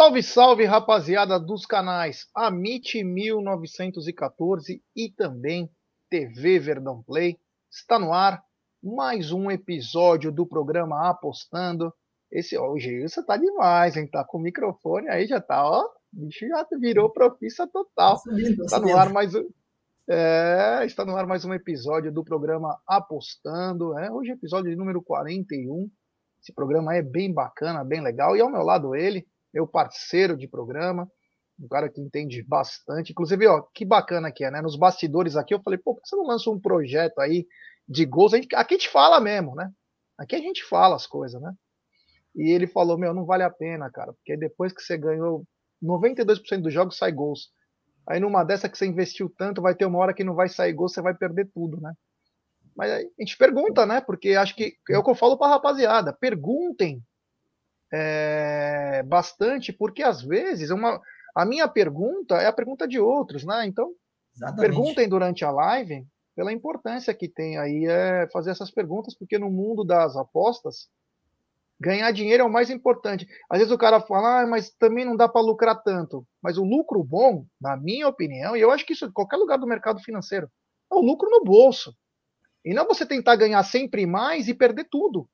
Salve, salve, rapaziada dos canais Amit 1914 e também TV Verdão Play. Está no ar mais um episódio do programa Apostando. Esse hoje você tá demais, hein? Tá com o microfone aí, já tá, ó. O bicho já virou profissa total. Está no ar mais um. É, está no ar mais um episódio do programa Apostando. É, hoje é episódio número 41. Esse programa é bem bacana, bem legal. E ao meu lado ele, meu parceiro de programa, um cara que entende bastante. Inclusive, ó, que bacana que é, né? Nos bastidores aqui, eu falei, pô, por que você não lança um projeto aí de gols? A gente, aqui a gente fala mesmo, né? Aqui a gente fala as coisas, né? E ele falou, meu, não vale a pena, cara, porque depois que você ganhou 92% dos jogos sai gols. Aí numa dessa que você investiu tanto, vai ter uma hora que não vai sair gol, você vai perder tudo, né? Mas a gente pergunta, né? Porque acho que é o que eu falo para rapaziada. Perguntem é, bastante, porque às vezes uma, a minha pergunta é a pergunta de outros, né? Então, Exatamente. perguntem durante a live pela importância que tem aí é fazer essas perguntas, porque no mundo das apostas, ganhar dinheiro é o mais importante. Às vezes o cara fala, ah, mas também não dá para lucrar tanto. Mas o lucro bom, na minha opinião, e eu acho que isso em qualquer lugar do mercado financeiro, é o lucro no bolso. E não você tentar ganhar sempre mais e perder tudo.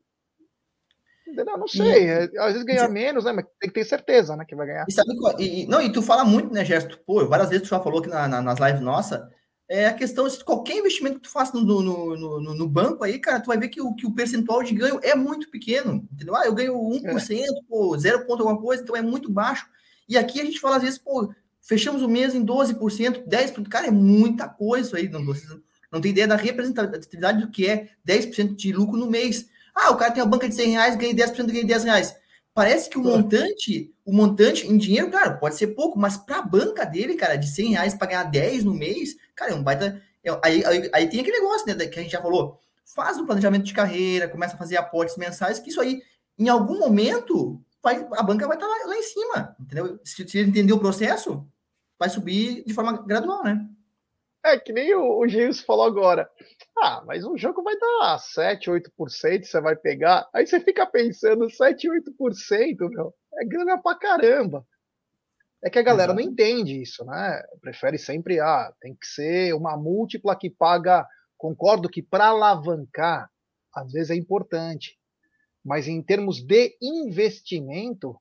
Entendeu? Não sei. E, é, às vezes ganhar menos, né? Mas tem que ter certeza, né? Que vai ganhar. E sabe qual, e, não, e tu fala muito, né, Gesto? Pô, várias vezes tu já falou aqui na, na, nas lives nossa. É a questão de qualquer investimento que tu faça no, no, no, no, banco aí, cara, tu vai ver que o, que o percentual de ganho é muito pequeno. Entendeu? Ah, eu ganho 1%, é. pô, 0 ponto alguma coisa, então é muito baixo. E aqui a gente fala às vezes, pô, fechamos o mês em 12%, 10%. Cara, é muita coisa isso aí. Não, vocês não tem ideia da representatividade do que é 10% de lucro no mês. Ah, o cara tem uma banca de 100 reais, ganha 10%, ganha 10 reais. Parece que o montante, o montante em dinheiro, claro, pode ser pouco, mas para a banca dele, cara, de 100 reais para ganhar 10 no mês, cara, é um baita. É, aí, aí, aí, tem aquele negócio, né, que a gente já falou. Faz um planejamento de carreira, começa a fazer aportes mensais, que isso aí, em algum momento, vai, a banca vai estar tá lá, lá em cima, entendeu? Se, se ele entender o processo, vai subir de forma gradual, né? É que nem o, o Gilson falou agora. Ah, mas um jogo vai dar 7, 8%, você vai pegar. Aí você fica pensando, 7, 8%, meu, é grana pra caramba. É que a galera Exato. não entende isso, né? Prefere sempre, ah, tem que ser uma múltipla que paga. Concordo que para alavancar, às vezes é importante. Mas em termos de investimento,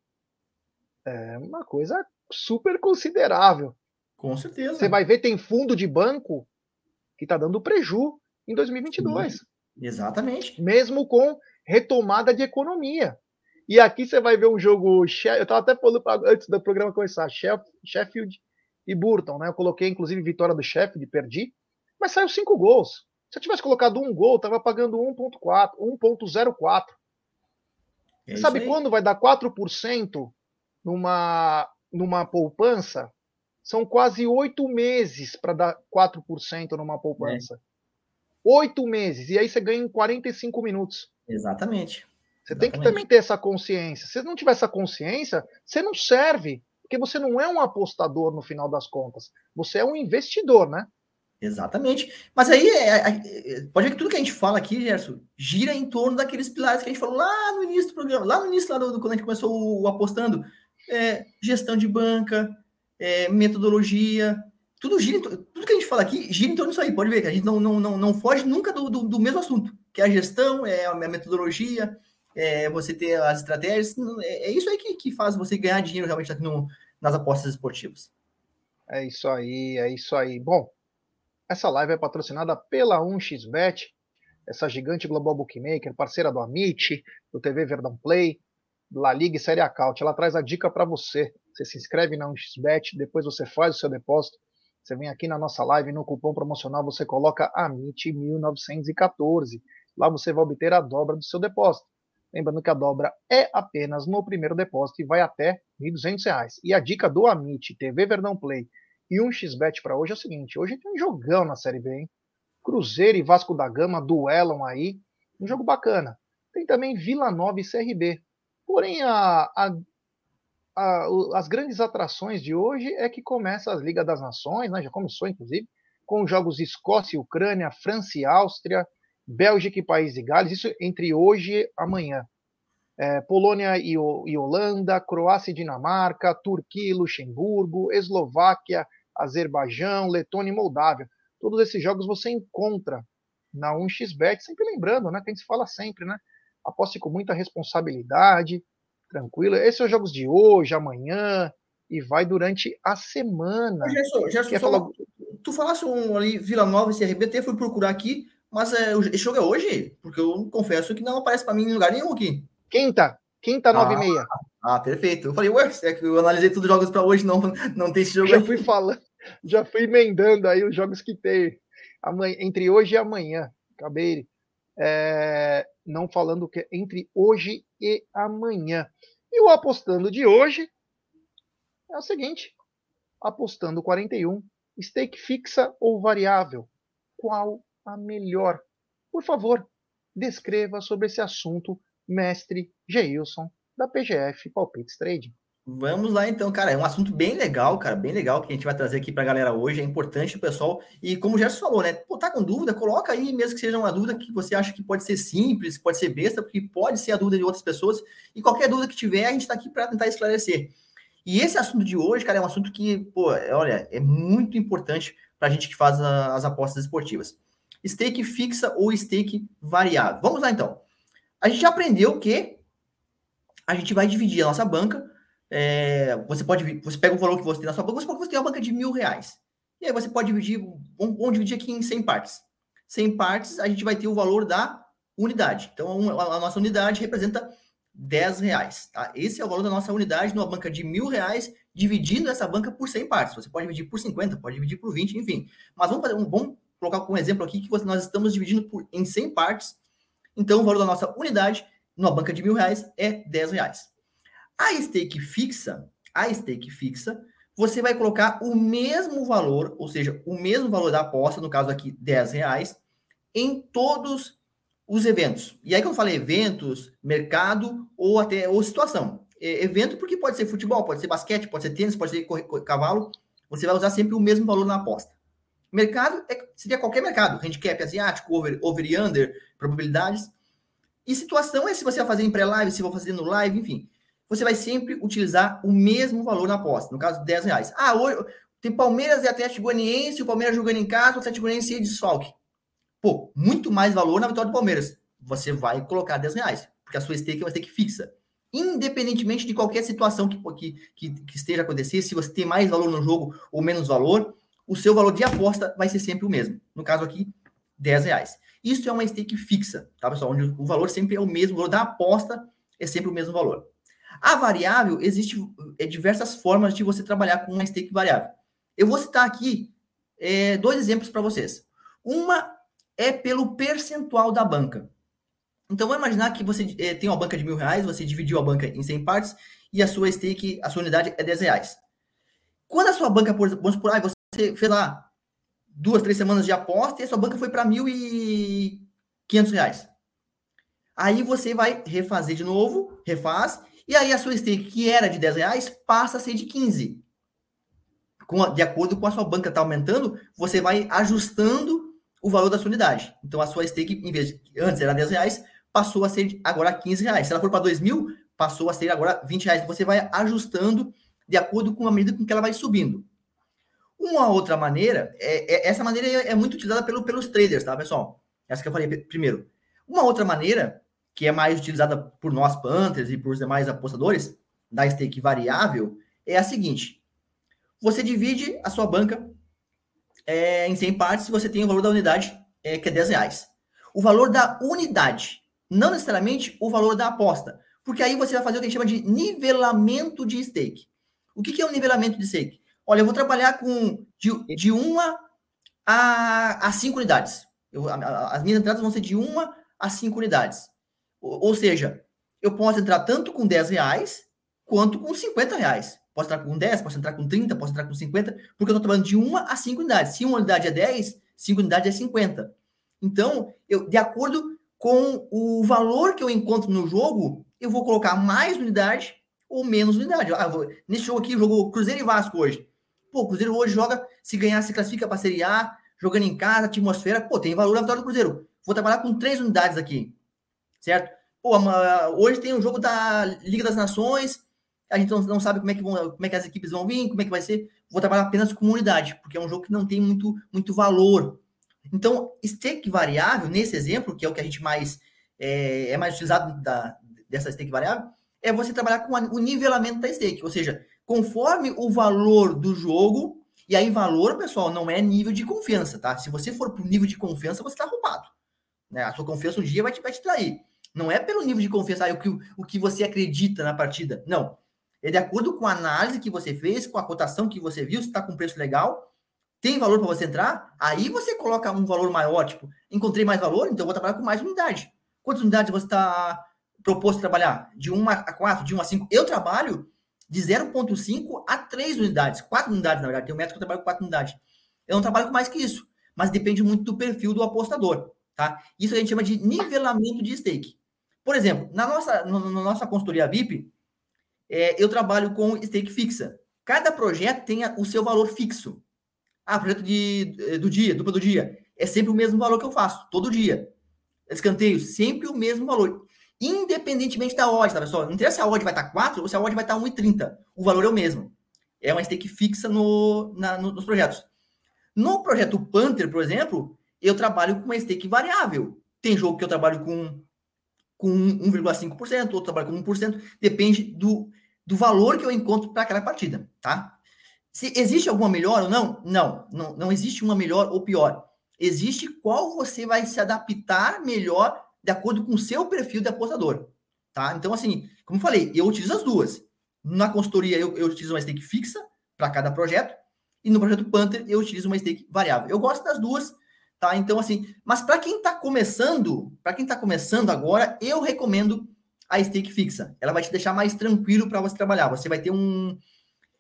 é uma coisa super considerável. Com certeza. Você vai ver, tem fundo de banco que está dando preju em 2022. Sim, exatamente. Mesmo com retomada de economia. E aqui você vai ver um jogo. Eu estava até falando antes do programa começar: Sheffield e Burton, né? Eu coloquei inclusive vitória do Sheffield, perdi, mas saiu cinco gols. Se eu tivesse colocado um gol, tava pagando 1.4, 1.04. É sabe aí. quando vai dar 4% numa, numa poupança? São quase oito meses para dar 4% numa poupança. É. Oito é. meses. E aí você ganha em 45 minutos. Exatamente. Você Exatamente. tem que também ter essa consciência. Se você não tiver essa consciência, você não serve. Porque você não é um apostador no final das contas. Você é um investidor, né? Exatamente. Mas aí, é, é, é, pode ver que tudo que a gente fala aqui, Gerson, gira em torno daqueles pilares que a gente falou lá no início do programa, lá no início, lá do, do quando a gente começou o, o apostando. É, gestão de banca, é, metodologia, tudo gira, tudo que a gente fala aqui gira em torno disso aí. Pode ver que a gente não, não, não, não foge nunca do, do, do mesmo assunto, que é a gestão, é a metodologia, é você ter as estratégias. É, é isso aí que, que faz você ganhar dinheiro realmente aqui no, nas apostas esportivas. É isso aí, é isso aí. Bom, essa live é patrocinada pela 1xBet, essa gigante global bookmaker, parceira do Amit, do TV Verdão Play, La Liga e Série Acaute. Ela traz a dica para você. Você se inscreve na 1xBet, depois você faz o seu depósito. Você vem aqui na nossa live, no cupom promocional você coloca AMIT1914. Lá você vai obter a dobra do seu depósito. Lembrando que a dobra é apenas no primeiro depósito e vai até R$ 1.200. E a dica do Amit, TV Verdão Play e 1xBet para hoje é o seguinte: hoje tem um jogão na Série B, hein? Cruzeiro e Vasco da Gama duelam aí. Um jogo bacana. Tem também Vila Nova e CRB. Porém, a, a, a, as grandes atrações de hoje é que começa as Ligas das Nações, né? já começou inclusive, com jogos Escócia e Ucrânia, França e Áustria, Bélgica e País de Gales, isso entre hoje e amanhã. é, Polônia e, e, Holanda, Croácia e Dinamarca, Turquia e Luxemburgo, Eslováquia, Azerbaijão, Letônia e Moldávia. Todos esses jogos você encontra na 1xBet, sempre lembrando, né, que a gente fala sempre, né? Aposte com muita responsabilidade, tranquilo. Esses são os jogos de hoje, amanhã e vai durante a semana. Gerson, Gerson, falar... tu falasse um ali, Vila Nova e CRBT, fui procurar aqui, mas é, esse jogo é hoje? Porque eu confesso que não aparece para mim em lugar nenhum aqui. Quinta, quinta, nove ah, e meia. Ah, perfeito. Eu falei, ué, é que eu analisei todos os jogos para hoje, não, não tem esse jogo Já fui falando, já fui emendando aí os jogos que tem amanhã, entre hoje e amanhã. Acabei é, não falando que entre hoje e amanhã. E o apostando de hoje é o seguinte: apostando 41, stake fixa ou variável? Qual a melhor? Por favor, descreva sobre esse assunto mestre Geilson, da PGF Palpites Trading. Vamos lá então, cara. É um assunto bem legal, cara, bem legal que a gente vai trazer aqui para a galera hoje. É importante o pessoal. E como o Gerson falou, né? Pô, tá com dúvida? Coloca aí, mesmo que seja uma dúvida que você acha que pode ser simples, pode ser besta, porque pode ser a dúvida de outras pessoas. E qualquer dúvida que tiver, a gente está aqui para tentar esclarecer. E esse assunto de hoje, cara, é um assunto que, pô, olha, é muito importante para a gente que faz a, as apostas esportivas. Stake fixa ou stake variável. Vamos lá então. A gente aprendeu que a gente vai dividir a nossa banca. É, você pode, você pega o valor que você tem na sua banca, você você tem uma banca de mil reais. E aí você pode dividir, vamos, vamos dividir aqui em 100 partes. 100 partes, a gente vai ter o valor da unidade. Então, a, a nossa unidade representa 10 reais. Tá? Esse é o valor da nossa unidade numa banca de mil reais, dividindo essa banca por 100 partes. Você pode dividir por 50, pode dividir por 20, enfim. Mas vamos fazer um bom colocar como exemplo aqui que nós estamos dividindo por, em 100 partes então, o valor da nossa unidade numa banca de mil reais é 10 reais. A stake fixa, a stake fixa, você vai colocar o mesmo valor, ou seja, o mesmo valor da aposta, no caso aqui 10 reais, em todos os eventos. E aí, quando eu falei eventos, mercado ou até ou situação. É, evento porque pode ser futebol, pode ser basquete, pode ser tênis, pode ser correr, correr, cavalo. Você vai usar sempre o mesmo valor na aposta. Mercado é, seria qualquer mercado, handicap asiático, over, over e under, probabilidades. E situação é se você vai fazer em pré-live, se vai fazer no live, enfim. Você vai sempre utilizar o mesmo valor na aposta, no caso, 10 reais. Ah, hoje tem Palmeiras e Atlético Goianiense, o Palmeiras jogando em casa, o Atlético Goianiense e desfalque. Pô, muito mais valor na vitória do Palmeiras. Você vai colocar 10 reais, porque a sua stake é uma stake fixa. Independentemente de qualquer situação que, que, que esteja acontecendo, se você tem mais valor no jogo ou menos valor, o seu valor de aposta vai ser sempre o mesmo. No caso aqui, 10 reais. Isso é uma stake fixa, tá, pessoal? Onde o valor sempre é o mesmo, o valor da aposta é sempre o mesmo valor. A variável, existe é, diversas formas de você trabalhar com uma stake variável. Eu vou citar aqui é, dois exemplos para vocês. Uma é pelo percentual da banca. Então, vamos imaginar que você é, tem uma banca de mil reais, você dividiu a banca em 100 partes e a sua stake, a sua unidade é 10 reais. Quando a sua banca, por, vamos por aí, você fez lá duas, três semanas de aposta e a sua banca foi para 1.500 reais. Aí você vai refazer de novo, refaz, e aí a sua stake, que era de 10 reais, passa a ser de 15. Com a, de acordo com a sua banca está aumentando, você vai ajustando o valor da sua unidade. Então a sua stake, em vez de antes era 10 reais, passou a ser agora 15 reais. Se ela for para 2 mil, passou a ser agora 20 reais. Você vai ajustando de acordo com a medida com que ela vai subindo. Uma outra maneira, é, é, essa maneira é, é muito utilizada pelo, pelos traders, tá, pessoal? Essa que eu falei primeiro. Uma outra maneira, que é mais utilizada por nós Panthers e por demais apostadores, da stake variável, é a seguinte. Você divide a sua banca é, em 100 partes você tem o valor da unidade, é, que é 10 reais. O valor da unidade, não necessariamente o valor da aposta. Porque aí você vai fazer o que a gente chama de nivelamento de stake. O que, que é um nivelamento de stake? Olha, eu vou trabalhar com de, de uma a, a cinco unidades. Eu, a, as minhas entradas vão ser de uma a cinco unidades. Ou, seja, eu posso entrar tanto com 10 reais quanto com 50 reais. Posso entrar com 10, posso entrar com 30, posso entrar com 50, porque eu estou trabalhando de uma a cinco unidades. Se uma unidade é 10, cinco unidades é 50. Então, eu, de acordo com o valor que eu encontro no jogo, eu vou colocar mais unidade ou menos unidade. Ah, vou, nesse jogo aqui, jogo Cruzeiro e Vasco hoje. Pô, o Cruzeiro hoje joga, se ganhar, se classifica para Série A, jogando em casa, atmosfera, pô, tem valor a vitória do Cruzeiro. Vou trabalhar com três unidades aqui, certo? Pô, hoje tem um jogo da Liga das Nações, a gente não, sabe como é, que vão, como é que as equipes vão vir, como é que vai ser. Vou trabalhar apenas com unidade, porque é um jogo que não tem muito, muito valor. Então, stake variável, nesse exemplo, que é o que a gente mais é, é mais utilizado da, dessa stake variável, é você trabalhar com o nivelamento da stake, ou seja, conforme o valor do jogo, e aí valor, pessoal, não é nível de confiança, tá? Se você for para o nível de confiança, você está roubado. Né? A sua confiança um dia vai te, vai te trair. Não é pelo nível de confiança, o, que, o que você acredita na partida. Não. É de acordo com a análise que você fez, com a cotação que você viu, se está com preço legal, tem valor para você entrar, aí você coloca um valor maior, tipo, encontrei mais valor, então vou trabalhar com mais unidade. Quantas unidades você está proposto trabalhar? De 1 a 4, de 1 a 5? Eu trabalho de 0,5 a 3 unidades. 4 unidades, na verdade. Tem um método que eu trabalho com 4 unidades. Eu não trabalho com mais que isso, mas depende muito do perfil do apostador. Tá? Isso a gente chama de nivelamento de stake. Por exemplo, na nossa, no, na nossa consultoria VIP, é, eu trabalho com stake fixa. Cada projeto tem o seu valor fixo. Ah, projeto de, eh, do dia, dupla do dia. É sempre o mesmo valor que eu faço, todo dia. Escanteio, sempre o mesmo valor. Independentemente da odd, tá, pessoal? Não interessa se a odd vai estar 4 ou se a odd vai estar 1,30. O valor é o mesmo. É uma stake fixa no, na, no, nos projetos. No projeto Panther, por exemplo, eu trabalho com uma stake variável. Tem jogo que eu trabalho com, com 1,5%, outro trabalho com 1%. Depende do, do valor que eu encontro para aquela partida, tá? Se existe alguma melhor ou não? Não, não, não existe uma melhor ou pior. Existe qual você vai se adaptar melhor de acordo com o seu perfil de apostador, tá? Então, assim, como eu falei, eu utilizo as duas. Na consultoria, eu, eu utilizo uma stake fixa para cada projeto, e no projeto Panther, eu utilizo uma stake variável. Eu gosto das duas, tá? Então, assim, mas para quem está começando, para quem está começando agora, eu recomendo a stake fixa. Ela vai te deixar mais tranquilo para você trabalhar. Você vai ter um,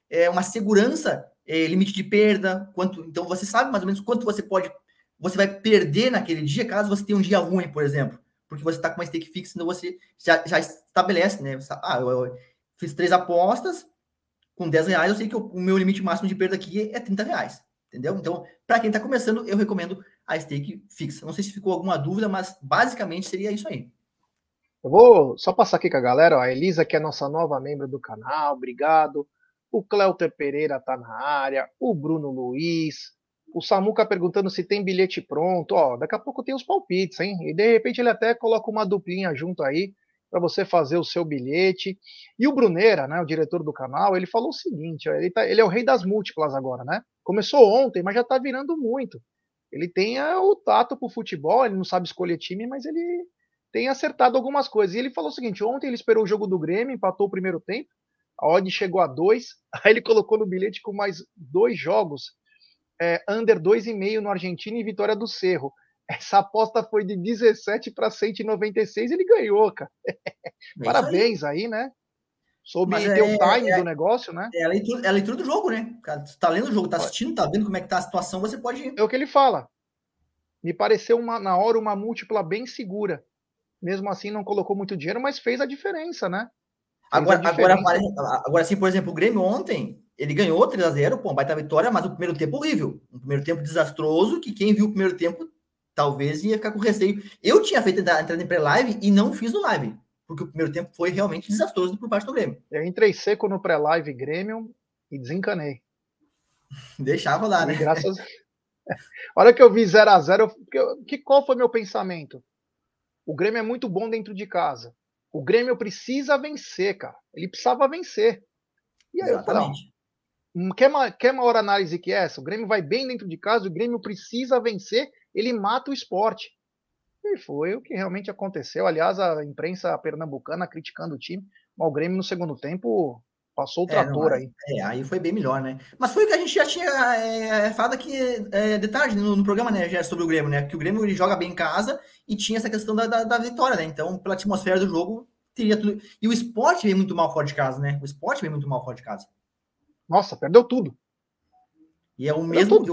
é, uma segurança, é, limite de perda, quanto. Então, você sabe mais ou menos quanto você pode você vai perder naquele dia caso você tenha um dia ruim, por exemplo, porque você está com uma stake fixa, então você já, já estabelece, né? ah, eu, eu, fiz três apostas com 10 reais, eu sei que o, meu limite máximo de perda aqui é 30 reais, entendeu? Então, para quem está começando, eu recomendo a stake fixa. Não sei se ficou alguma dúvida, mas basicamente seria isso aí. Eu vou só passar aqui com a galera, a Elisa, que é nossa nova membro do canal, obrigado. O Cleuter Pereira tá na área, o Bruno Luiz, o Samuca perguntando se tem bilhete pronto. Ó, daqui a pouco tem os palpites, hein? E de repente ele até coloca uma duplinha junto aí para você fazer o seu bilhete. E o Bruneira, né, o diretor do canal, ele falou o seguinte: ó, ele, tá, ele é o rei das múltiplas agora, né? Começou ontem, mas já está virando muito. Ele tem o tato pro futebol, ele não sabe escolher time, mas ele tem acertado algumas coisas. E ele falou o seguinte: ontem ele esperou o jogo do Grêmio, empatou o primeiro tempo, a odd chegou a dois, aí ele colocou no bilhete com mais dois jogos é, under 2,5 no Argentina e vitória do Cerro. Essa aposta foi de 17 para 196, ele ganhou, cara. É Parabéns aí. aí, né? Soube é, o time é, do negócio, né? É a leitura, é a leitura do jogo, né? Cara, tu tá lendo o jogo, tá assistindo, tá vendo como é que tá a situação, você pode. É o que ele fala. Me pareceu uma, na hora uma múltipla bem segura. Mesmo assim, não colocou muito dinheiro, mas fez a diferença, né? agora, diferença. agora, agora, sim, por exemplo, o Grêmio ontem, ele ganhou 3 a 0 pô, baita vitória, mas o primeiro tempo horrível. Um primeiro tempo desastroso, que quem viu o primeiro tempo talvez ia ficar com receio. Eu tinha feito a entrada em pré-live e não fiz no live, porque o primeiro tempo foi realmente desastroso por parte do Grêmio. Eu entrei seco no pré-live Grêmio e desencanei. Deixava lá, né? graças a hora que eu vi 0 a 0 que qual foi meu pensamento? O Grêmio é muito bom dentro de casa. O Grêmio precisa vencer, cara. Ele precisava vencer. E aí Exatamente. eu falei, Hum, quer, quer maior análise que essa? O Grêmio vai bem dentro de casa, o Grêmio precisa vencer, ele mata o esporte. E foi o que realmente aconteceu. Aliás, a imprensa pernambucana criticando o time, mas o Grêmio no segundo tempo passou o trator é, aí. É, aí foi bem melhor, né? Mas foi o que a gente já tinha é, falado aqui é, de tarde no, no, programa, né, já sobre o Grêmio, né? Que o Grêmio ele joga bem em casa e tinha essa questão da, da, da vitória, né? Então, pela atmosfera do jogo, teria tudo. E o esporte vem muito mal fora de casa, né? O esporte vem muito mal fora de casa. Nossa, perdeu tudo. E é o mesmo,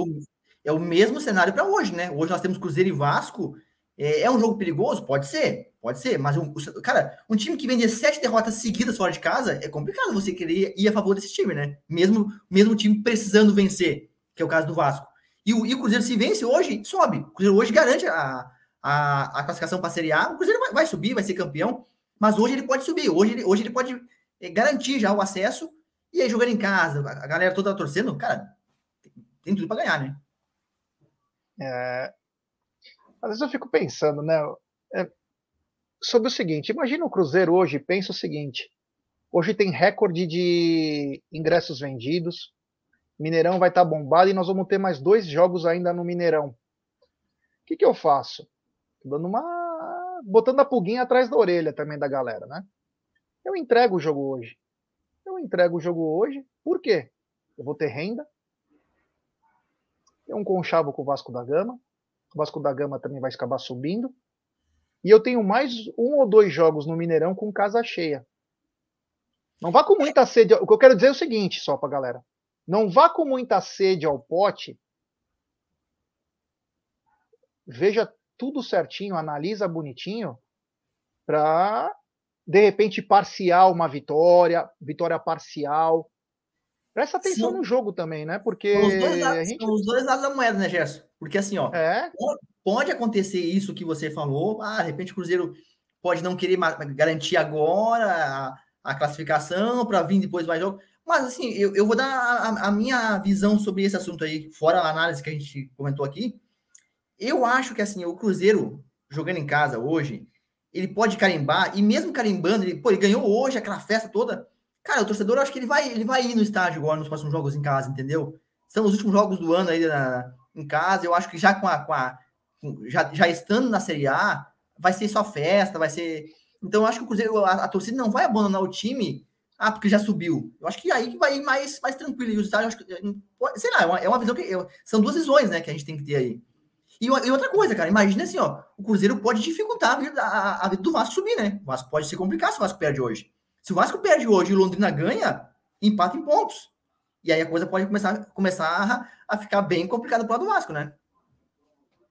é o mesmo cenário para hoje, né? Hoje nós temos Cruzeiro e Vasco. É, é, um jogo perigoso? Pode ser, pode ser. Mas, um, cara, um time que vende sete derrotas seguidas fora de casa, é complicado você querer ir a favor desse time, né? Mesmo, mesmo o time precisando vencer, que é o caso do Vasco. E o, e o Cruzeiro, se vence hoje, sobe. O Cruzeiro hoje garante a, a, a classificação para a Série A. O Cruzeiro vai, vai subir, vai ser campeão. Mas hoje ele pode subir, hoje ele, hoje ele pode é, garantir já o acesso e aí jogando em casa, a galera toda torcendo, cara, tem tudo para ganhar, né? É, às vezes eu fico pensando, né? É, sobre o seguinte: imagina o Cruzeiro hoje, pensa o seguinte. Hoje tem recorde de ingressos vendidos. Mineirão vai estar tá bombado e nós vamos ter mais dois jogos ainda no Mineirão. O que, que eu faço? Dando uma. botando a pulguinha atrás da orelha também da galera, né? Eu entrego o jogo hoje. Eu entrego o jogo hoje. Por quê? Eu vou ter renda. Tem um conchavo com o Vasco da Gama. O Vasco da Gama também vai acabar subindo. E eu tenho mais um ou dois jogos no Mineirão com casa cheia. Não vá com muita sede. O que eu quero dizer é o seguinte, só pra galera. Não vá com muita sede ao pote. Veja tudo certinho, analisa bonitinho para de repente parcial uma vitória, vitória parcial. Presta atenção Sim. no jogo também, né? Porque são os dois lados, gente... os dois lados da moeda, né, Gerson? Porque assim, ó, é? pode acontecer isso que você falou, ah, de repente o Cruzeiro pode não querer garantir agora a, a classificação para vir depois mais jogo. Mas assim, eu, eu vou dar a, a, minha visão sobre esse assunto aí, fora a análise que a gente comentou aqui. Eu acho que assim, o Cruzeiro jogando em casa hoje, ele pode carimbar, e mesmo carimbando, ele, pô, ele ganhou hoje aquela festa toda. Cara, o torcedor, eu acho que ele vai, ele vai ir no estádio agora nos próximos jogos em casa, entendeu? São os últimos jogos do ano aí na, em casa. Eu acho que já com a, com a já, já estando na Série A, vai ser só festa, vai ser. Então, eu acho que o Cruzeiro, a, a torcida não vai abandonar o time, ah, porque já subiu. Eu acho que aí que vai ir mais, mais tranquilo. E os estádios, sei lá, é uma, é uma visão que. Eu, são duas visões, né, que a gente tem que ter aí. E, e, outra coisa, cara, imagina assim, ó, o Cruzeiro pode dificultar a vida, a, a vida do Vasco subir, né? O Vasco pode se complicar se o Vasco perde hoje. Se o Vasco perde hoje e o Londrina ganha, empata em pontos. E aí a coisa pode começar, começar a, a ficar bem complicada para o Vasco, né?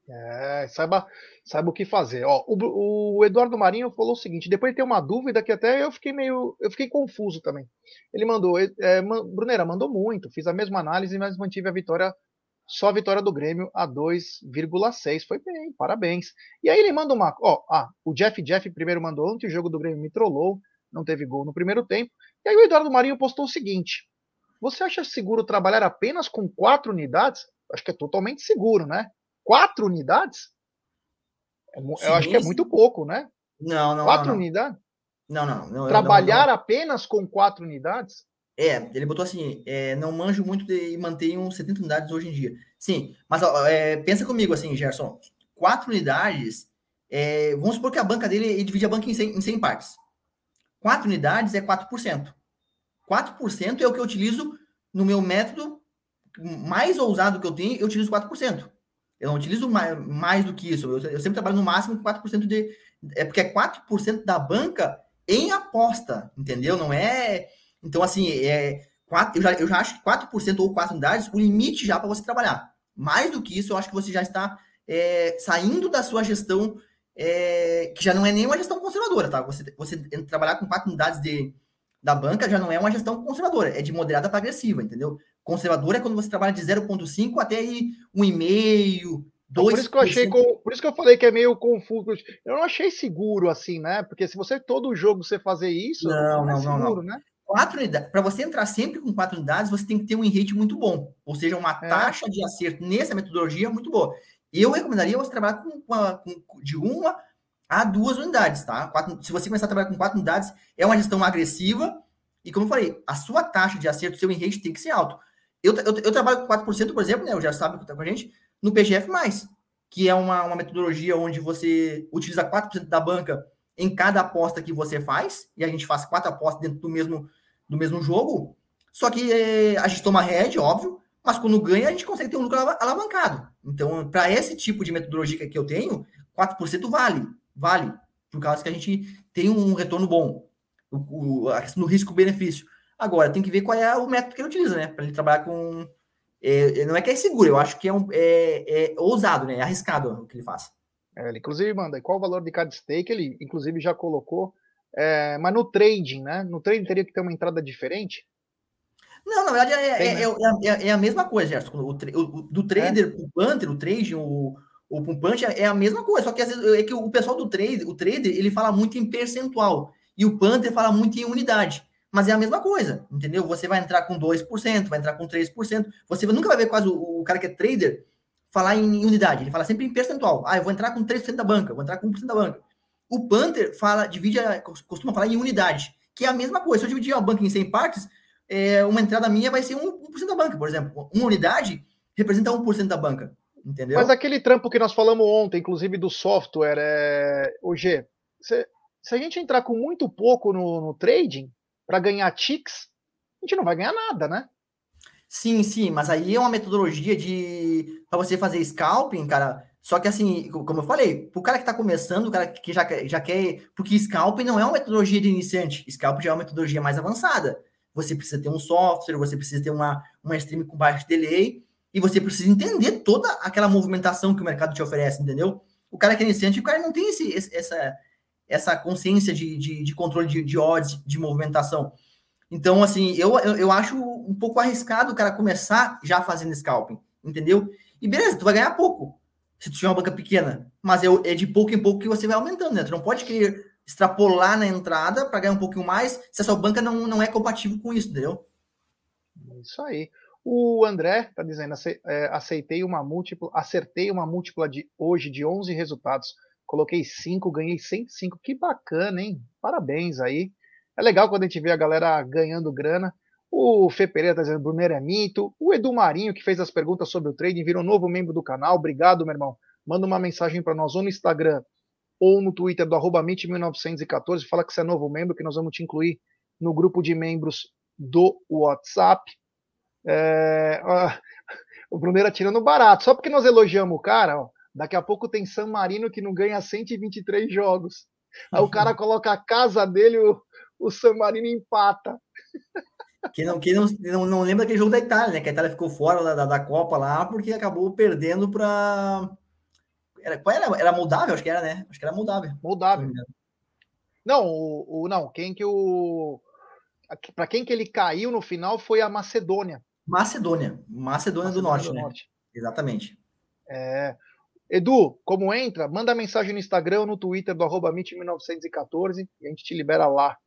É, saiba, saiba o que fazer. Ó, o, o, Eduardo Marinho falou o seguinte: depois tem uma dúvida que até eu fiquei meio. Eu fiquei confuso também. Ele mandou, é, Brunera, mandou muito, fiz a mesma análise, mas mantive a vitória só a vitória do Grêmio a 2,6. Foi bem, parabéns. E aí ele manda uma. Ó, ah, o Jeff Jeff primeiro mandou ontem, o jogo do Grêmio me trollou, não teve gol no primeiro tempo. E aí o Eduardo Marinho postou o seguinte: Você acha seguro trabalhar apenas com quatro unidades? Acho que é totalmente seguro, né? Quatro unidades? É, sim, eu acho que é muito pouco, né? Não, não. Quatro não, não. unidades? Não, não. não trabalhar não, apenas com quatro unidades? É, ele botou assim, é, não manjo muito de manter uns 70 unidades hoje em dia. Sim, mas ó, é, pensa comigo assim, Gerson, quatro unidades, é, vamos supor que a banca dele, ele divide a banca em 100, em 100 partes. Quatro unidades é 4%. 4% é o que eu utilizo no meu método mais ousado que eu tenho, eu utilizo 4%. Eu não utilizo mais, mais do que isso. Eu, eu sempre trabalho no máximo com 4% de. É porque é 4% da banca em aposta, entendeu? Não é então, assim, é, quatro, eu, já, eu já acho que 4% ou 4 unidades, o limite já para você trabalhar. Mais do que isso, eu acho que você já está é, saindo da sua gestão, é, que já não é nem uma gestão conservadora, tá? Você, você trabalhar com 4 unidades de, da banca já não é uma gestão conservadora, é de moderada para agressiva, entendeu? Conservadora é quando você trabalha de 0,5 até aí 1,5, Dois por isso que eu achei, por isso que eu falei que é meio confuso. Eu não achei seguro assim, né? Porque se você todo jogo você fazer isso, não, não, é seguro, não, não. né? quatro unidades, para você entrar sempre com quatro unidades, você tem que ter um rate muito bom, ou seja, uma é. taxa de acerto nessa metodologia muito boa. Eu recomendaria você trabalhar com, com, de uma a duas unidades, tá? Quatro, se você começar a trabalhar com quatro unidades, é uma gestão agressiva, e como eu falei, a sua taxa de acerto, seu rate tem que ser alto. Eu, eu, eu trabalho com 4%, por exemplo, né? Eu já sabe que está com a gente, no PGF, que é uma, uma metodologia onde você utiliza 4% da banca em cada aposta que você faz, e a gente faz quatro apostas dentro do mesmo do mesmo jogo. Só que é, a gente toma head, óbvio, mas quando ganha, a gente consegue ter um lucro alavancado. Então, para esse tipo de metodologia que eu tenho, 4% vale, vale, por causa que a gente tem um retorno bom. O, o, a questão do risco-benefício. Agora, tem que ver qual é o método que ele utiliza, né? Para ele trabalhar com. É, não é que é seguro, eu acho que é, um, é, é ousado, né? É arriscado o que ele faz. É, ele, inclusive, manda qual o valor de cada stake, ele inclusive já colocou é, mas no trading, né? No trading teria que ter uma entrada diferente? Não, na verdade é, Tem, é, né? é, é, é, a mesma coisa, Gerson. O, o, do trader o punter, o trading, o, o pumpante é a mesma coisa, só que às vezes é que o pessoal do trade, o trader, ele fala muito em percentual. E o Panther fala muito em unidade. Mas é a mesma coisa, entendeu? Você vai entrar com 2%, vai entrar com 3%. Você nunca vai ver quase o, o cara que é trader falar em unidade. Ele fala sempre em percentual. Ah, eu vou entrar com 3% da banca, vou entrar com 1% da banca. O Panther fala, divide, costuma falar em unidade, que é a mesma coisa. Se eu dividir a banca em 100 partes, é, uma entrada minha vai ser 1%, 1 da banca, por exemplo. Uma unidade representa 1% da banca, entendeu? Mas aquele trampo que nós falamos ontem, inclusive do software, é... o G, se, se a gente entrar com muito pouco no, no trading, para ganhar ticks, a gente não vai ganhar nada, né? Sim, sim, mas aí é uma metodologia de para você fazer scalping, cara. Só que assim, como eu falei, pro cara que tá começando, o cara que já, já quer. Porque scalping não é uma metodologia de iniciante, scalping já é uma metodologia mais avançada. Você precisa ter um software, você precisa ter uma, uma stream com baixo delay, e você precisa entender toda aquela movimentação que o mercado te oferece, entendeu? O cara que é iniciante, o cara não tem esse, essa, essa consciência de, de, de controle de, de odds, de movimentação. Então, assim, eu, eu, eu, acho um pouco arriscado o cara começar já fazendo scalping, entendeu? E beleza, tu vai ganhar pouco, se tu tiver uma banca pequena, mas é, é de pouco em pouco que você vai aumentando, né? Tu não pode querer extrapolar na entrada para ganhar um pouquinho mais se a sua banca não, não é compatível com isso, entendeu? Isso aí. O André está dizendo, é, aceitei uma múltipla, acertei uma múltipla de hoje de 11 resultados Coloquei 5, ganhei 105. Que bacana, hein? Parabéns aí. É legal quando a gente vê a galera ganhando grana. O Fê Pereira tá dizendo Brunner é mito. O Edu Marinho, que fez as perguntas sobre o trading, virou novo membro do canal. Obrigado, meu irmão. Manda uma mensagem para nós ou no Instagram ou no Twitter do arroba 1914. Fala que você é novo membro, que nós vamos te incluir no grupo de membros do WhatsApp. É... o Brunner tirando barato. Só porque nós elogiamos o cara, ó, Daqui a pouco tem San Marino que não ganha 123 jogos. Aí o cara coloca a casa dele, o, o San Marino empata. Quem não, quem não, não, não lembra aquele jogo da Itália, né? Que a Itália ficou fora da, da Copa lá porque acabou perdendo para. Era, qual era? Era Moldávia? Acho que era, né? Acho que era Moldávia. Moldávia. Não, o, o não, quem que o. Para quem que ele caiu no final foi a Macedônia. Macedônia. Macedônia, Macedônia do, Norte, do né? Norte. Exatamente. É. Edu, como entra? Manda mensagem no Instagram ou no Twitter do arroba 1914 e a gente te libera lá.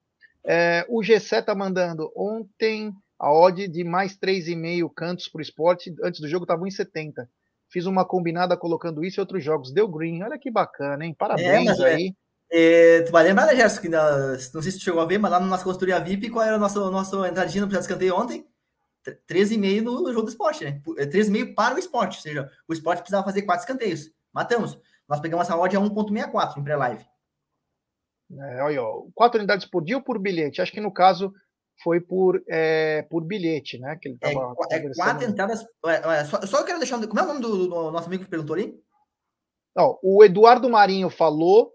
É, o G7 tá mandando ontem a odd de mais 3,5 cantos para o esporte. Antes do jogo estava 1,70. Fiz uma combinada colocando isso e outros jogos. Deu green. Olha que bacana, hein? Parabéns é, aí. É, tu vai lembrar, né, Gerson, que na, não sei se tu chegou a ver, mas lá na nossa consultoria VIP, qual era a nossa, nossa entradinha no projeto escanteio ontem? 13,5 no, no jogo do esporte, né? 13,5 é, para o esporte, ou seja, o esporte precisava fazer quatro escanteios. Matamos. Nós pegamos essa odd a 1,64 em pré-live. É, olha, ó, quatro unidades por dia ou por bilhete? Acho que no caso foi por, é, por bilhete, né? Que ele tava é, é quatro entradas. É, só, só eu quero deixar. Como é o nome do, do nosso amigo que perguntou ali? Não, o Eduardo Marinho falou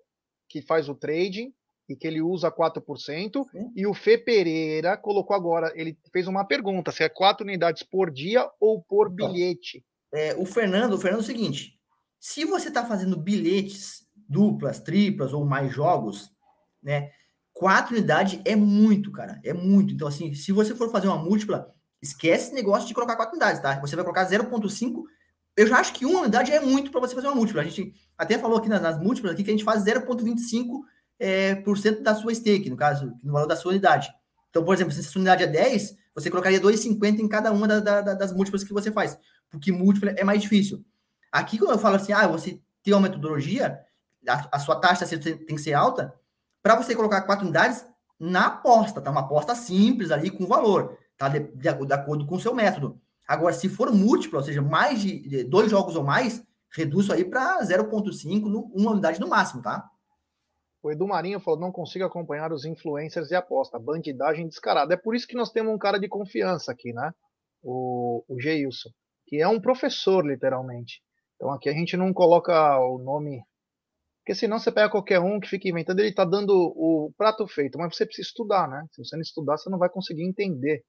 que faz o trading e que ele usa 4%. Sim. E o Fê Pereira colocou agora, ele fez uma pergunta: se é quatro unidades por dia ou por então, bilhete. É, o Fernando, o Fernando é o seguinte: se você está fazendo bilhetes duplas, triplas ou mais jogos, né? Quatro unidades é muito, cara. É muito. Então, assim, se você for fazer uma múltipla, esquece esse negócio de colocar quatro unidades, tá? Você vai colocar 0,5. Eu já acho que uma unidade é muito para você fazer uma múltipla. A gente até falou aqui nas, nas múltiplas aqui que a gente faz 0,25 é, por cento da sua stake, no caso, no valor da sua unidade. Então, por exemplo, se a sua unidade é 10, você colocaria 2,50 em cada uma da, da, das múltiplas que você faz, porque múltipla é mais difícil. Aqui, quando eu falo assim, ah, você tem uma metodologia, a, a sua taxa tem que ser alta, para você colocar quatro unidades na aposta, tá? Uma aposta simples ali com valor, tá? De, de, de acordo com o seu método. Agora, se for múltiplo, ou seja, mais de, de dois jogos ou mais, reduz isso aí para 0,5, uma unidade no máximo, tá? O Edu Marinho falou: não consigo acompanhar os influencers de aposta, bandidagem descarada. É por isso que nós temos um cara de confiança aqui, né? O, o Geilson, que é um professor, literalmente. Então aqui a gente não coloca o nome. Porque senão você pega qualquer um que fica inventando, ele está dando o prato feito, mas você precisa estudar, né? Se você não estudar, você não vai conseguir entender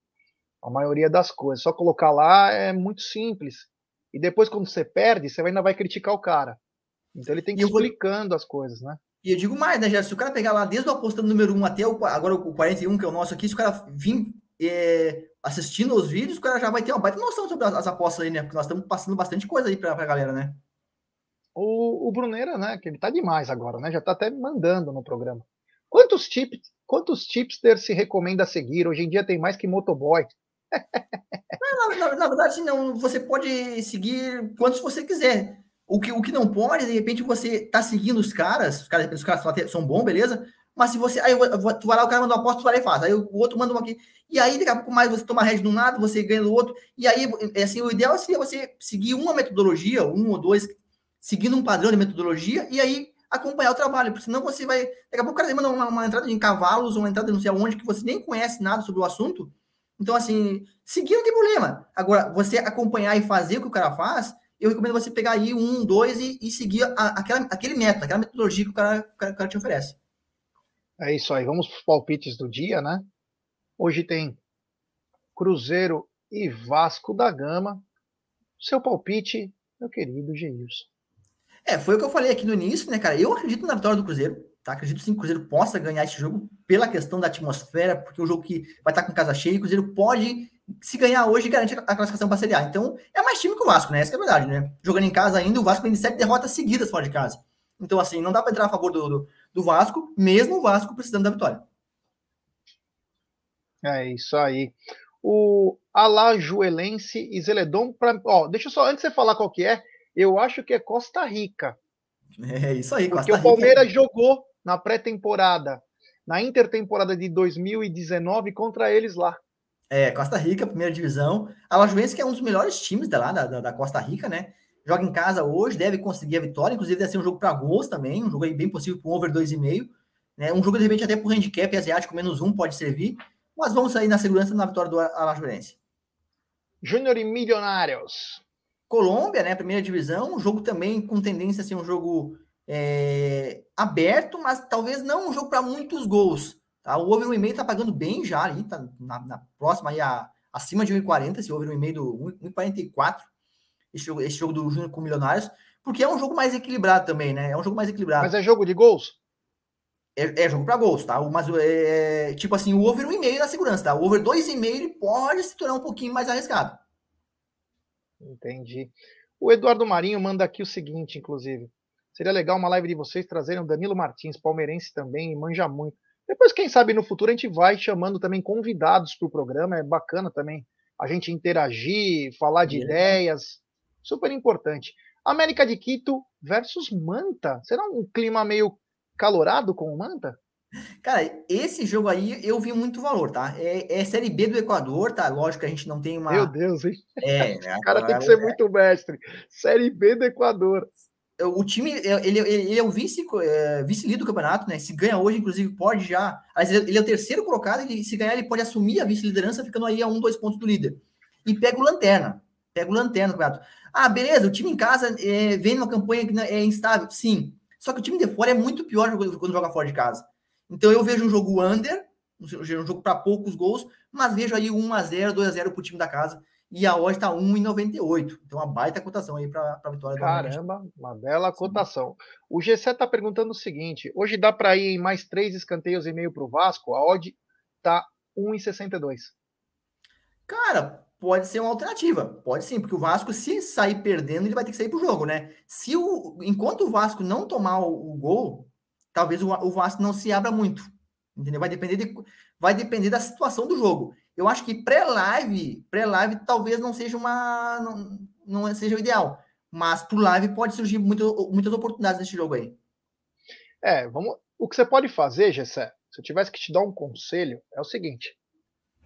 a maioria das coisas. Só colocar lá é muito simples. E depois, quando você perde, você ainda vai criticar o cara. Então ele tem que ir explicando as coisas, né? E eu digo mais, né, Jéssica? Se o cara pegar lá desde o apostando número 1 até o, agora o 41, que é o nosso aqui, se o cara vir é, assistindo os vídeos, o cara já vai ter uma baita noção sobre as, as apostas aí, né? Porque nós estamos passando bastante coisa aí para a galera, né? O, o Bruneira, né? Que ele tá demais agora, né? Já tá até mandando no programa. Quantos tips, quantos tipsters se recomenda seguir? Hoje em dia tem mais que motoboy. na, na, na, verdade, não. Você pode seguir quantos você quiser. O que, o que não pode, de repente, você tá seguindo os caras, os caras, os caras são bons, beleza? Mas se você. Aí tu vai lá, o cara manda uma aposta, tu vai lá e faz. Aí o outro manda uma aqui. E aí, daqui a pouco mais você toma rede de um lado, você ganha do outro. E aí, é assim, o ideal seria você seguir uma metodologia, um ou dois, seguindo um padrão de metodologia, e aí acompanhar o trabalho, porque senão você vai. Daqui a pouco o cara manda uma, uma entrada em cavalos, uma entrada não sei aonde, que você nem conhece nada sobre o assunto. Então, assim, seguir não tem problema. Agora, você acompanhar e fazer o que o cara faz, eu recomendo você pegar aí um, dois e, e seguir a, aquela, aquele método, aquela metodologia que o cara, o cara, o cara te oferece. É isso aí. Vamos para os palpites do dia, né? Hoje tem Cruzeiro e Vasco da Gama. Seu palpite, meu querido Geilson. É, foi o que eu falei aqui no início, né, cara? Eu acredito na vitória do Cruzeiro, tá? Acredito sim que o Cruzeiro possa ganhar esse jogo pela questão da atmosfera, porque é um jogo que vai estar com casa cheia, o Cruzeiro pode, se ganhar hoje, garantir a classificação para a Série A. Então, é mais time que o Vasco, né? Essa é a verdade, né? Jogando em casa ainda, o Vasco tem sete derrotas seguidas fora de casa. Então, assim, não dá para entrar a favor do, do, do, Vasco, mesmo o Vasco precisando da vitória. É isso aí. O Alajuelense e Zeledon, pra, ó, deixa eu só, antes de você falar qual que é, eu acho que é Costa Rica. É isso aí, Costa Porque Rica. o Palmeiras jogou na pré-temporada, na intertemporada de 2019 contra eles lá. É, Costa Rica, primeira divisão. A Alajuelense que é um dos melhores times da, lá, da, da Costa Rica, né? Joga em casa hoje, deve conseguir a vitória. Inclusive, deve ser um jogo para gols também, um jogo aí bem possível para um over 2,5. Né? Um jogo, de repente, até o handicap asiático, menos um pode servir. Mas vamos sair na segurança na vitória do Alajuelense. Júnior e Milionários. Colômbia, né? Primeira divisão, um jogo também com tendência a ser um jogo é, aberto, mas talvez não um jogo para muitos gols. Tá? O over 1,5 está pagando bem já ali, tá na, na próxima aí, a, acima de 1,40, esse over 1,5 do 1,44, esse jogo, esse jogo do Júnior com Milionários, porque é um jogo mais equilibrado também, né? É um jogo mais equilibrado. Mas é jogo de gols? É, é jogo para gols, tá? Mas é tipo assim, o over 1,5 na segurança, tá? O over 2,5 ele pode se tornar um pouquinho mais arriscado. Entendi. O Eduardo Marinho manda aqui o seguinte, inclusive. Seria legal uma live de vocês trazerem o Danilo Martins, palmeirense também, manja muito. Depois, quem sabe, no futuro a gente vai chamando também convidados para o programa. É bacana também a gente interagir, falar de é. ideias. Super importante. América de Quito versus Manta. Será um clima meio calorado com o Manta? Cara, esse jogo aí eu vi muito valor, tá? É, é, Série B do Equador, tá? Lógico que a gente não tem uma. Meu Deus, hein? É, né? O cara tem que ser é... muito mestre. Série B do Equador. O time, ele, ele é o vice, é, vice-líder do campeonato, né? Se ganha hoje, inclusive, pode já. Ele é o terceiro colocado, ele, se ganhar, ele pode assumir a vice-liderança, ficando aí a um, dois pontos do líder. E pega o Lanterna. Pega o Lanterna, campeonato. Ah, beleza, o time em casa é, vem numa campanha que é instável. Sim. Só que o time de fora é muito pior quando joga fora de casa. Então eu vejo um jogo under, um jogo para poucos gols, mas vejo aí 1 a 0 2 a 0 para o time da casa. E a odd está 1,98. Então, uma baita cotação aí para a vitória Caramba, uma bela cotação. O G7 está perguntando o seguinte: hoje dá para ir em mais três escanteios e meio para o Vasco? A odd está 1,62. Cara, pode ser uma alternativa. Pode sim, porque o Vasco, se sair perdendo, ele vai ter que sair para o jogo, né? Se o, enquanto o Vasco não tomar o, o gol, talvez o, o Vasco não se abra muito. Entendeu? Vai depender, de, vai depender da situação do jogo. Eu acho que pré-live, pré-live talvez não seja uma não, não seja o ideal, mas pro live pode surgir muito, muitas oportunidades nesse jogo aí. É, vamos, o que você pode fazer, Gessé, se eu tivesse que te dar um conselho, é o seguinte: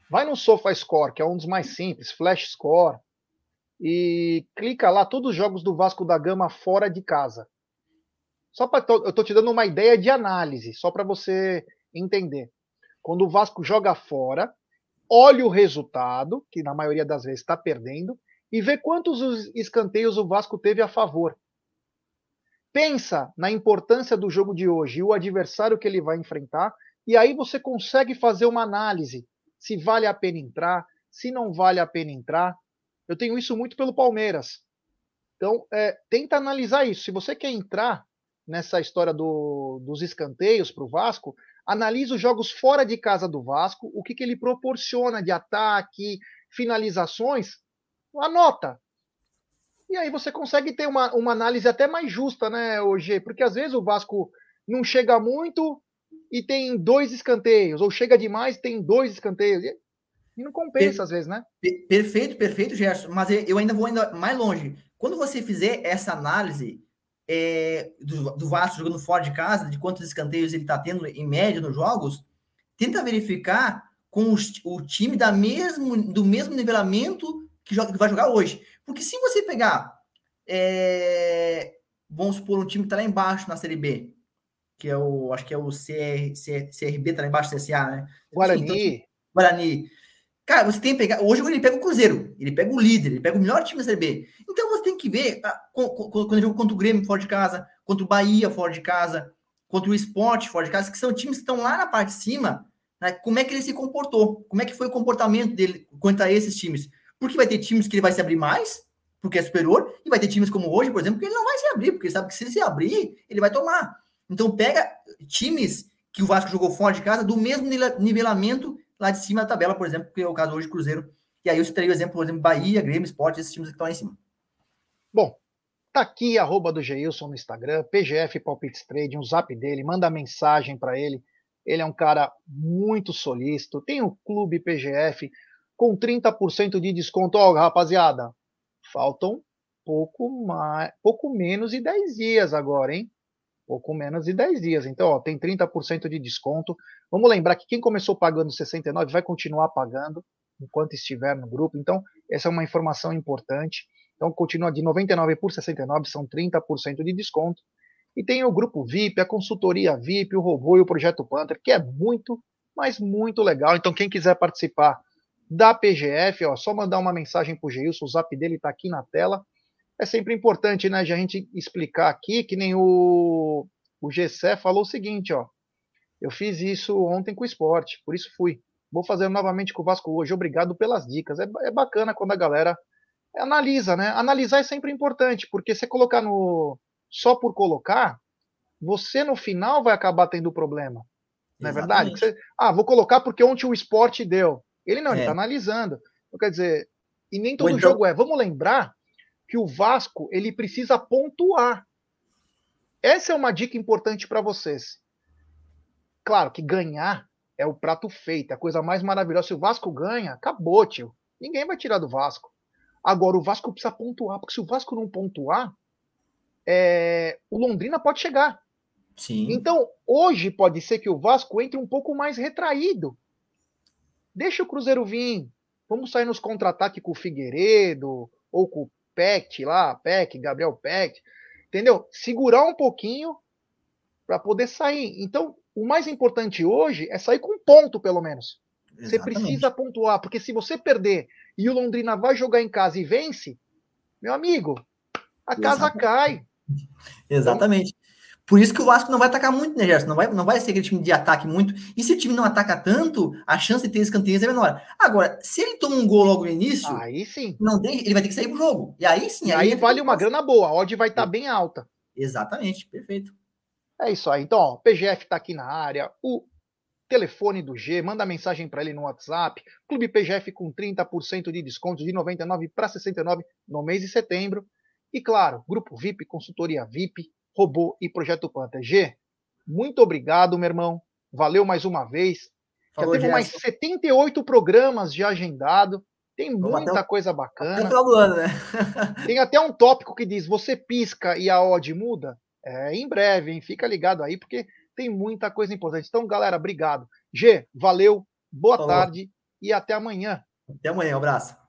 vai no SofaScore, que é um dos mais simples, Flash Score, e clica lá todos os jogos do Vasco da Gama fora de casa. Só para eu estou te dando uma ideia de análise, só para você entender. Quando o Vasco joga fora, olha o resultado, que na maioria das vezes está perdendo, e vê quantos escanteios o Vasco teve a favor. Pensa na importância do jogo de hoje e o adversário que ele vai enfrentar, e aí você consegue fazer uma análise se vale a pena entrar, se não vale a pena entrar. Eu tenho isso muito pelo Palmeiras. Então, é, tenta analisar isso. Se você quer entrar, nessa história do, dos escanteios para o Vasco, analisa os jogos fora de casa do Vasco, o que, que ele proporciona de ataque, finalizações, anota. E aí você consegue ter uma, uma análise até mais justa, né, hoje, porque às vezes o Vasco não chega muito e tem dois escanteios, ou chega demais tem dois escanteios. E não compensa per, às vezes, né? Perfeito, perfeito, Gerson. Mas eu ainda vou ainda mais longe. Quando você fizer essa análise é, do, do Vasco jogando fora de casa, de quantos escanteios ele está tendo em média nos jogos, tenta verificar com os, o time da mesmo, do mesmo nivelamento que, joga, que vai jogar hoje. Porque se você pegar, é, vamos supor, um time que está lá embaixo na Série B, que é o, acho que é o CR, CR, CRB, está lá embaixo do CSA, né? Guarani. Então, Guarani. Cara, você tem que pegar. Hoje ele pega o Cruzeiro, ele pega o líder, ele pega o melhor time da Série B. Então você tem que ver ah, quando joga contra o Grêmio fora de casa, contra o Bahia fora de casa, contra o Esporte fora de casa, que são times que estão lá na parte de cima, né? como é que ele se comportou? Como é que foi o comportamento dele contra esses times? Porque vai ter times que ele vai se abrir mais, porque é superior, e vai ter times como hoje, por exemplo, que ele não vai se abrir, porque ele sabe que se ele se abrir, ele vai tomar. Então pega times que o Vasco jogou fora de casa do mesmo nivelamento lá de cima da tabela, por exemplo, que é o caso hoje Cruzeiro. E aí eu citaria o exemplo, por exemplo, Bahia, Grêmio, Sport, esses times que estão lá em cima. Bom, tá aqui arroba do Geilson no Instagram, PGF Palpites Trading, o zap dele, manda mensagem para ele. Ele é um cara muito solícito. Tem o Clube PGF com 30% de desconto. Ó, rapaziada, faltam pouco mais, pouco menos de 10 dias agora, hein? pouco menos de 10 dias. Então, ó, tem 30% de desconto. Vamos lembrar que quem começou pagando 69 vai continuar pagando enquanto estiver no grupo. Então, essa é uma informação importante. Então, continua de 99 por 69, são 30% de desconto. E tem o grupo VIP, a consultoria VIP, o robô e o projeto Panther, que é muito, mas muito legal. Então, quem quiser participar da PGF, ó, só mandar uma mensagem para o Geilson, o zap dele está aqui na tela é sempre importante, né, a gente explicar aqui, que nem o, o Gessé falou o seguinte, ó, eu fiz isso ontem com o esporte, por isso fui. Vou fazer novamente com o Vasco hoje, obrigado pelas dicas. É, é bacana quando a galera analisa, né? Analisar é sempre importante, porque você colocar no só por colocar, você no final vai acabar tendo problema. Não é verdade? Você, ah, vou colocar porque ontem o esporte deu. Ele não, é. ele está analisando. Então, quer dizer, e nem todo jogo é. Vamos lembrar que o Vasco ele precisa pontuar. Essa é uma dica importante para vocês. Claro que ganhar é o prato feito, a coisa mais maravilhosa. Se o Vasco ganha, acabou, tio. Ninguém vai tirar do Vasco. Agora, o Vasco precisa pontuar, porque se o Vasco não pontuar, é... o Londrina pode chegar. Sim. Então, hoje pode ser que o Vasco entre um pouco mais retraído. Deixa o Cruzeiro vir. Vamos sair nos contra-ataque com o Figueiredo ou com o Peck lá, Peck, Gabriel Peck, entendeu? Segurar um pouquinho para poder sair. Então, o mais importante hoje é sair com um ponto, pelo menos. Exatamente. Você precisa pontuar, porque se você perder e o Londrina vai jogar em casa e vence, meu amigo, a casa Exatamente. cai. Exatamente. Por isso que o Vasco não vai atacar muito, né, Gerson? Não vai, não vai ser aquele time de ataque muito. E se o time não ataca tanto, a chance de ter escanteios é menor. Agora, se ele toma um gol logo no início, aí sim. Não tem, ele vai ter que sair pro jogo. E aí sim. Aí, aí vale uma grana boa. A odd vai estar tá bem alta. Exatamente, perfeito. É isso aí. Então, ó, o PGF está aqui na área. O telefone do G, manda mensagem para ele no WhatsApp. Clube PGF com 30% de desconto de 99 para 69 no mês de setembro. E claro, grupo VIP, consultoria VIP, Robô e Projeto Panther. G, muito obrigado, meu irmão. Valeu mais uma vez. Falou, já teve mais 78 programas já agendado. Tem muita coisa bacana. Até o ano, né? Tem até um tópico que diz: você pisca e a odd muda? É, em breve, hein? Fica ligado aí, porque tem muita coisa importante. Então, galera, obrigado. G, valeu, boa Falou. tarde e até amanhã. Até amanhã, um abraço.